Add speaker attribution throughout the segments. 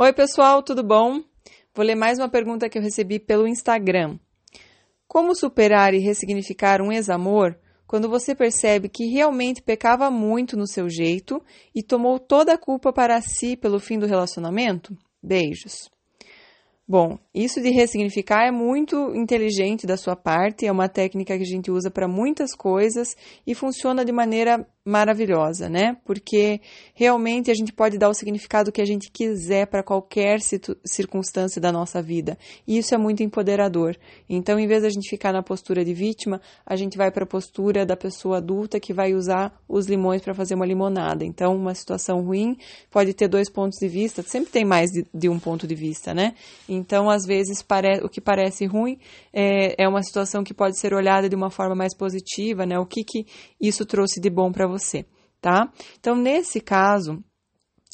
Speaker 1: Oi, pessoal, tudo bom? Vou ler mais uma pergunta que eu recebi pelo Instagram. Como superar e ressignificar um ex-amor quando você percebe que realmente pecava muito no seu jeito e tomou toda a culpa para si pelo fim do relacionamento? Beijos. Bom, isso de ressignificar é muito inteligente da sua parte, é uma técnica que a gente usa para muitas coisas e funciona de maneira maravilhosa, né? Porque realmente a gente pode dar o significado que a gente quiser para qualquer circunstância da nossa vida. E isso é muito empoderador. Então, em vez da gente ficar na postura de vítima, a gente vai para a postura da pessoa adulta que vai usar os limões para fazer uma limonada. Então, uma situação ruim pode ter dois pontos de vista, sempre tem mais de, de um ponto de vista, né? Então, às vezes, o que parece ruim é, é uma situação que pode ser olhada de uma forma mais positiva, né? O que, que isso trouxe de bom para você, tá? Então, nesse caso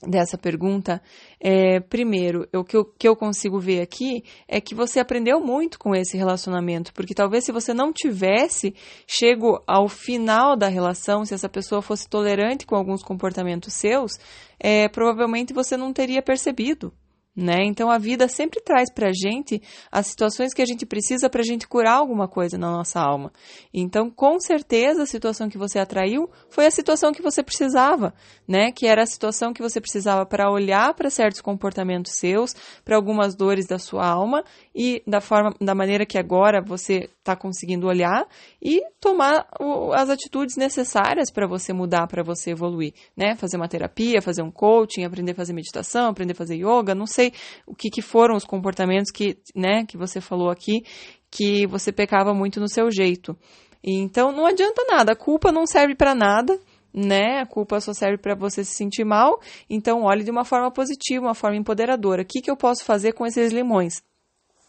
Speaker 1: dessa pergunta, é, primeiro, o que eu, que eu consigo ver aqui é que você aprendeu muito com esse relacionamento, porque talvez se você não tivesse chego ao final da relação, se essa pessoa fosse tolerante com alguns comportamentos seus, é, provavelmente você não teria percebido, né? Então a vida sempre traz para a gente as situações que a gente precisa para a gente curar alguma coisa na nossa alma. Então, com certeza, a situação que você atraiu foi a situação que você precisava, né? Que era a situação que você precisava para olhar para certos comportamentos seus, para algumas dores da sua alma e da forma, da maneira que agora você está conseguindo olhar e tomar o, as atitudes necessárias para você mudar, para você evoluir, né? Fazer uma terapia, fazer um coaching, aprender a fazer meditação, aprender a fazer yoga, não sei sei o que, que foram os comportamentos que, né, que você falou aqui, que você pecava muito no seu jeito. Então não adianta nada, a culpa não serve para nada, né? A culpa só serve para você se sentir mal. Então olhe de uma forma positiva, uma forma empoderadora. O que, que eu posso fazer com esses limões?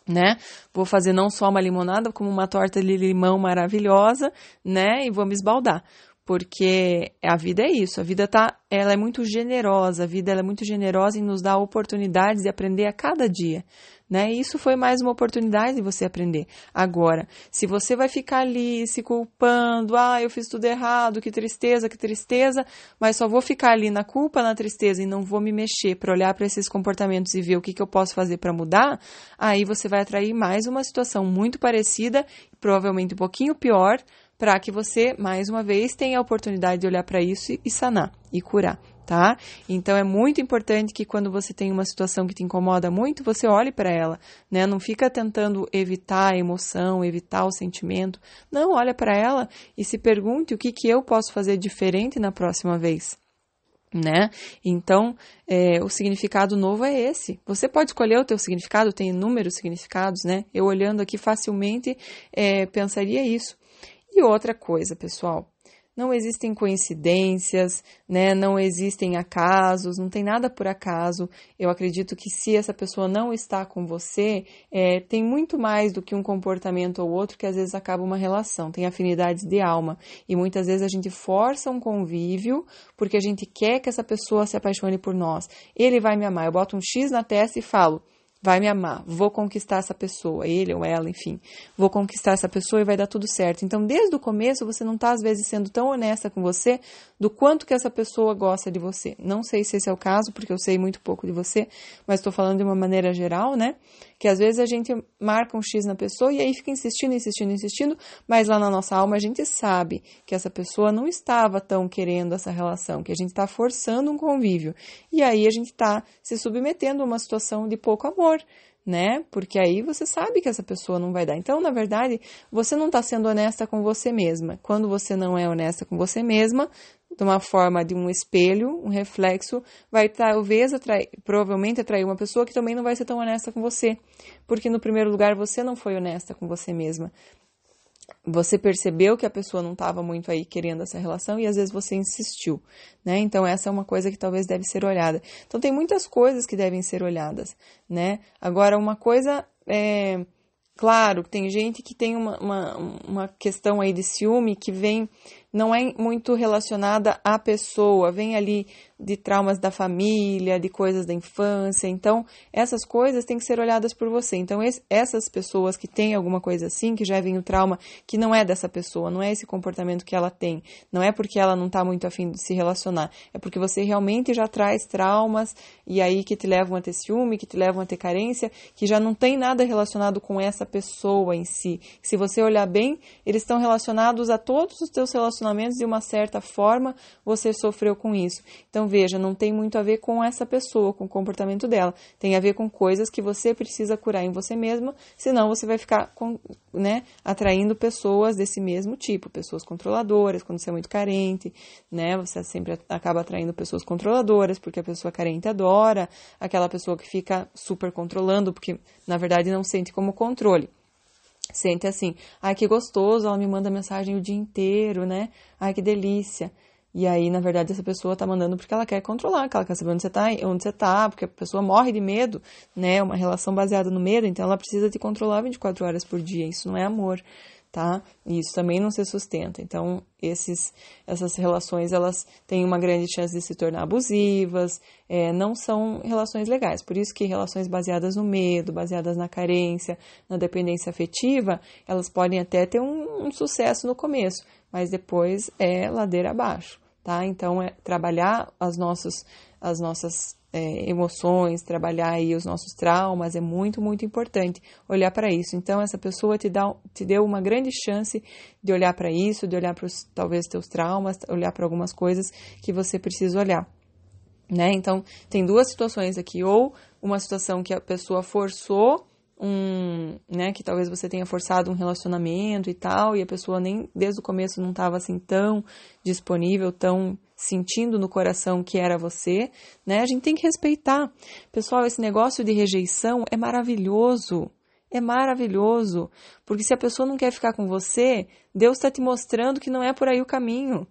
Speaker 1: Né? Vou fazer não só uma limonada, como uma torta de limão maravilhosa, né? E vou me esbaldar porque a vida é isso, a vida tá, ela é muito generosa, a vida é muito generosa em nos dar oportunidades de aprender a cada dia, né? E isso foi mais uma oportunidade de você aprender. Agora, se você vai ficar ali se culpando, ah, eu fiz tudo errado, que tristeza, que tristeza, mas só vou ficar ali na culpa, na tristeza e não vou me mexer para olhar para esses comportamentos e ver o que, que eu posso fazer para mudar, aí você vai atrair mais uma situação muito parecida, provavelmente um pouquinho pior, para que você, mais uma vez, tenha a oportunidade de olhar para isso e, sanar e curar, tá? Então é muito importante que quando você tem uma situação que te incomoda muito, você olhe para ela, né? Não fica tentando evitar a emoção, evitar o sentimento. Não, olha para ela e se pergunte o que, que eu posso fazer diferente na próxima vez. Né? Então, é, o significado novo é esse. Você pode escolher o teu significado, tem inúmeros significados, né? Eu olhando aqui facilmente é, pensaria isso. E outra coisa, pessoal, não existem coincidências, né? Não existem acasos, não tem nada por acaso. Eu acredito que se essa pessoa não está com você, é, tem muito mais do que um comportamento ou outro que às vezes acaba uma relação. Tem afinidades de alma e muitas vezes a gente força um convívio porque a gente quer que essa pessoa se apaixone por nós. Ele vai me amar. Eu boto um X na testa e falo vai me amar, vou conquistar essa pessoa, ele ou ela, enfim, vou conquistar essa pessoa e vai dar tudo certo. Então, desde o começo, você não está, às vezes, sendo tão honesta com você do quanto que essa pessoa gosta de você. Não sei se esse é o caso, porque eu sei muito pouco de você, mas estou falando de uma maneira geral, né? Que às vezes a gente marca um X na pessoa e aí fica insistindo, insistindo, insistindo, mas lá na nossa alma a gente sabe que essa pessoa não estava tão querendo essa relação, que a gente está forçando um convívio. E aí a gente está se submetendo a uma situação de pouco amor, né? Porque aí você sabe que essa pessoa não vai dar. Então, na verdade, você não está sendo honesta com você mesma. Quando você não é honesta com você mesma, de uma forma de um espelho, um reflexo, vai talvez atrair, provavelmente atrair uma pessoa que também não vai ser tão honesta com você. Porque no primeiro lugar você não foi honesta com você mesma você percebeu que a pessoa não estava muito aí querendo essa relação e às vezes você insistiu, né? Então essa é uma coisa que talvez deve ser olhada. Então tem muitas coisas que devem ser olhadas, né? Agora uma coisa é claro, tem gente que tem uma, uma, uma questão aí de ciúme que vem não é muito relacionada à pessoa, vem ali de traumas da família, de coisas da infância. Então, essas coisas têm que ser olhadas por você. Então, essas pessoas que têm alguma coisa assim, que já vem o trauma, que não é dessa pessoa, não é esse comportamento que ela tem, não é porque ela não está muito afim de se relacionar, é porque você realmente já traz traumas e aí que te levam a ter ciúme, que te levam a ter carência, que já não tem nada relacionado com essa pessoa em si. Se você olhar bem, eles estão relacionados a todos os teus relacionamentos relacionamentos de uma certa forma você sofreu com isso. Então veja, não tem muito a ver com essa pessoa, com o comportamento dela. Tem a ver com coisas que você precisa curar em você mesma, senão você vai ficar com, né, atraindo pessoas desse mesmo tipo, pessoas controladoras, quando você é muito carente, né? Você sempre acaba atraindo pessoas controladoras, porque a pessoa carente adora aquela pessoa que fica super controlando, porque na verdade não sente como controle sente assim, ai que gostoso, ela me manda mensagem o dia inteiro, né? Ai que delícia. E aí, na verdade, essa pessoa tá mandando porque ela quer controlar, que ela quer saber onde você tá, onde você tá, porque a pessoa morre de medo, né? Uma relação baseada no medo, então ela precisa te controlar 24 horas por dia. Isso não é amor tá? E isso também não se sustenta. Então, esses, essas relações, elas têm uma grande chance de se tornar abusivas, é, não são relações legais. Por isso que relações baseadas no medo, baseadas na carência, na dependência afetiva, elas podem até ter um, um sucesso no começo, mas depois é ladeira abaixo, tá? Então, é trabalhar as nossas, as nossas é, emoções, trabalhar aí os nossos traumas, é muito, muito importante olhar para isso. Então, essa pessoa te, dá, te deu uma grande chance de olhar para isso, de olhar para talvez, teus traumas, olhar para algumas coisas que você precisa olhar. Né? Então, tem duas situações aqui, ou uma situação que a pessoa forçou um, né, que talvez você tenha forçado um relacionamento e tal, e a pessoa nem desde o começo não estava assim tão disponível, tão sentindo no coração que era você, né? A gente tem que respeitar. Pessoal, esse negócio de rejeição é maravilhoso. É maravilhoso, porque se a pessoa não quer ficar com você, Deus está te mostrando que não é por aí o caminho.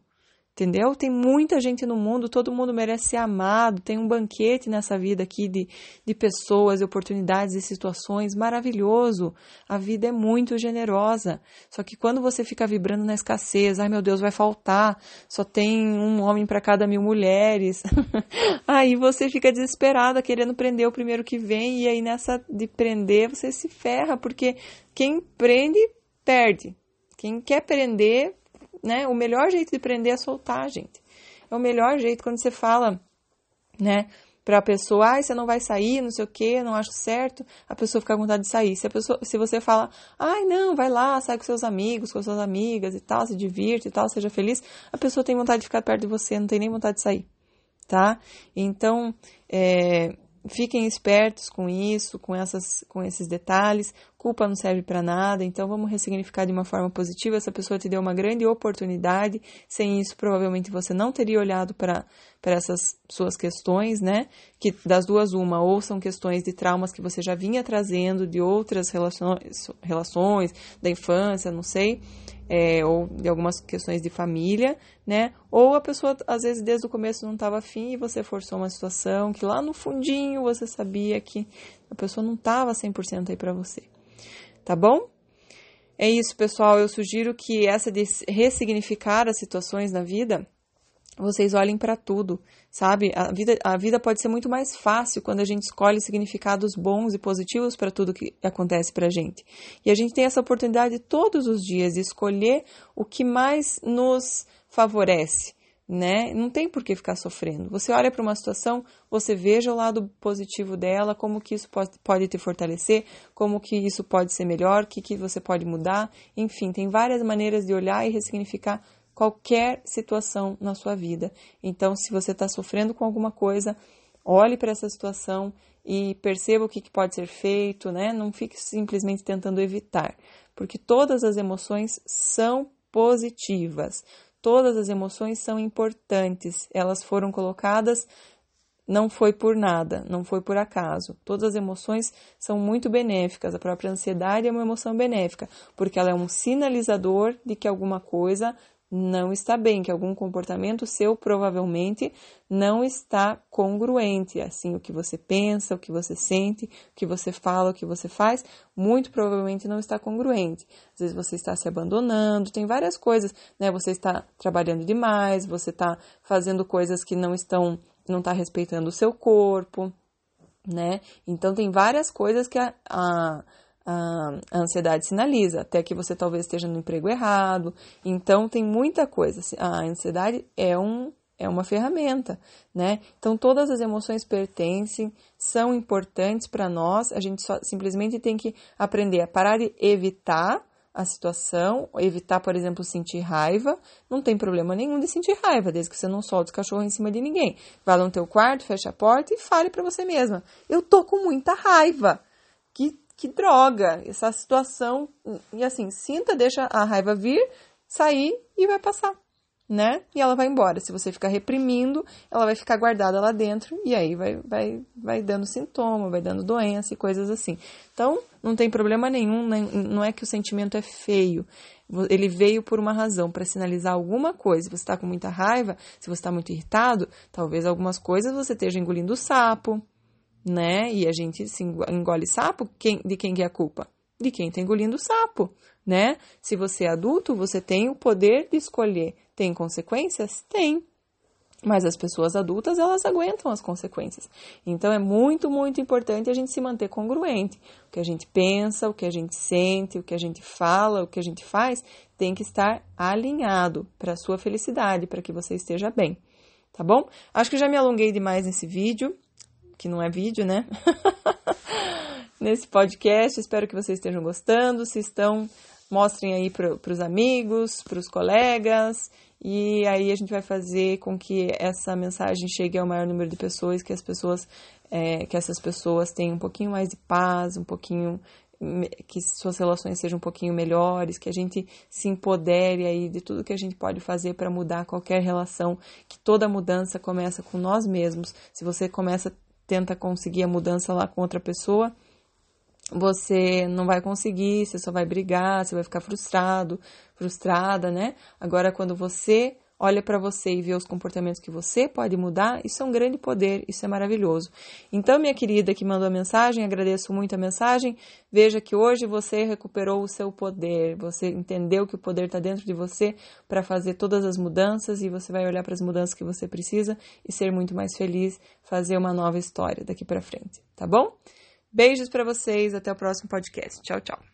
Speaker 1: Entendeu? Tem muita gente no mundo, todo mundo merece ser amado, tem um banquete nessa vida aqui de, de pessoas, de oportunidades e situações maravilhoso. A vida é muito generosa. Só que quando você fica vibrando na escassez, ai meu Deus, vai faltar, só tem um homem para cada mil mulheres. aí você fica desesperada, querendo prender o primeiro que vem, e aí nessa de prender você se ferra, porque quem prende, perde. Quem quer prender, né? O melhor jeito de prender é soltar, gente. É o melhor jeito quando você fala, né? Pra pessoa, ai, você não vai sair, não sei o que, não acho certo, a pessoa fica com vontade de sair. Se, a pessoa, se você fala, ai, não, vai lá, sai com seus amigos, com suas amigas e tal, se divirte e tal, seja feliz, a pessoa tem vontade de ficar perto de você, não tem nem vontade de sair, tá? Então, é, fiquem espertos com isso, com, essas, com esses detalhes. Culpa não serve para nada, então vamos ressignificar de uma forma positiva. Essa pessoa te deu uma grande oportunidade. Sem isso, provavelmente você não teria olhado para essas suas questões, né? Que das duas, uma, ou são questões de traumas que você já vinha trazendo de outras relações, relações da infância, não sei é, ou de algumas questões de família, né? Ou a pessoa, às vezes, desde o começo não estava afim e você forçou uma situação que lá no fundinho você sabia que a pessoa não estava 100% aí para você. Tá bom? É isso, pessoal. Eu sugiro que essa de ressignificar as situações na vida vocês olhem para tudo, sabe? A vida, a vida pode ser muito mais fácil quando a gente escolhe significados bons e positivos para tudo que acontece para a gente. E a gente tem essa oportunidade todos os dias de escolher o que mais nos favorece, né? Não tem por que ficar sofrendo. Você olha para uma situação, você veja o lado positivo dela, como que isso pode, pode te fortalecer, como que isso pode ser melhor, o que, que você pode mudar. Enfim, tem várias maneiras de olhar e ressignificar qualquer situação na sua vida. Então, se você está sofrendo com alguma coisa, olhe para essa situação e perceba o que, que pode ser feito, né? Não fique simplesmente tentando evitar, porque todas as emoções são positivas, todas as emoções são importantes, elas foram colocadas não foi por nada, não foi por acaso. Todas as emoções são muito benéficas. A própria ansiedade é uma emoção benéfica, porque ela é um sinalizador de que alguma coisa não está bem, que algum comportamento seu provavelmente não está congruente. Assim, o que você pensa, o que você sente, o que você fala, o que você faz, muito provavelmente não está congruente. Às vezes você está se abandonando, tem várias coisas, né? Você está trabalhando demais, você está fazendo coisas que não estão, não está respeitando o seu corpo, né? Então tem várias coisas que a, a a, ansiedade sinaliza, até que você talvez esteja no emprego errado. Então, tem muita coisa. A ansiedade é, um, é uma ferramenta, né? Então, todas as emoções pertencem, são importantes para nós. A gente só, simplesmente tem que aprender a parar de evitar a situação, evitar, por exemplo, sentir raiva. Não tem problema nenhum de sentir raiva, desde que você não solte o cachorro em cima de ninguém. Vá no teu quarto, feche a porta e fale para você mesma: Eu tô com muita raiva. Que que droga, essa situação. E assim, sinta, deixa a raiva vir, sair e vai passar, né? E ela vai embora. Se você ficar reprimindo, ela vai ficar guardada lá dentro e aí vai, vai, vai dando sintoma, vai dando doença e coisas assim. Então, não tem problema nenhum, não é que o sentimento é feio. Ele veio por uma razão, para sinalizar alguma coisa. Se você está com muita raiva, se você está muito irritado, talvez algumas coisas você esteja engolindo sapo, né? E a gente se engole sapo, quem, de quem que é a culpa? De quem está engolindo sapo, né? Se você é adulto, você tem o poder de escolher. Tem consequências? Tem. Mas as pessoas adultas, elas aguentam as consequências. Então é muito, muito importante a gente se manter congruente. O que a gente pensa, o que a gente sente, o que a gente fala, o que a gente faz, tem que estar alinhado para a sua felicidade, para que você esteja bem. Tá bom? Acho que já me alonguei demais nesse vídeo que não é vídeo, né? Nesse podcast. Espero que vocês estejam gostando. Se estão, mostrem aí para os amigos, para os colegas. E aí a gente vai fazer com que essa mensagem chegue ao maior número de pessoas, que as pessoas, é, que essas pessoas tenham um pouquinho mais de paz, um pouquinho que suas relações sejam um pouquinho melhores, que a gente se empodere aí de tudo que a gente pode fazer para mudar qualquer relação, que toda mudança começa com nós mesmos. Se você começa tenta conseguir a mudança lá com outra pessoa, você não vai conseguir, você só vai brigar, você vai ficar frustrado, frustrada, né? Agora, quando você olha para você e vê os comportamentos que você pode mudar, isso é um grande poder, isso é maravilhoso. Então, minha querida que mandou a mensagem, agradeço muito a mensagem. Veja que hoje você recuperou o seu poder, você entendeu que o poder está dentro de você para fazer todas as mudanças e você vai olhar para as mudanças que você precisa e ser muito mais feliz, fazer uma nova história daqui para frente, tá bom? Beijos para vocês, até o próximo podcast. Tchau, tchau.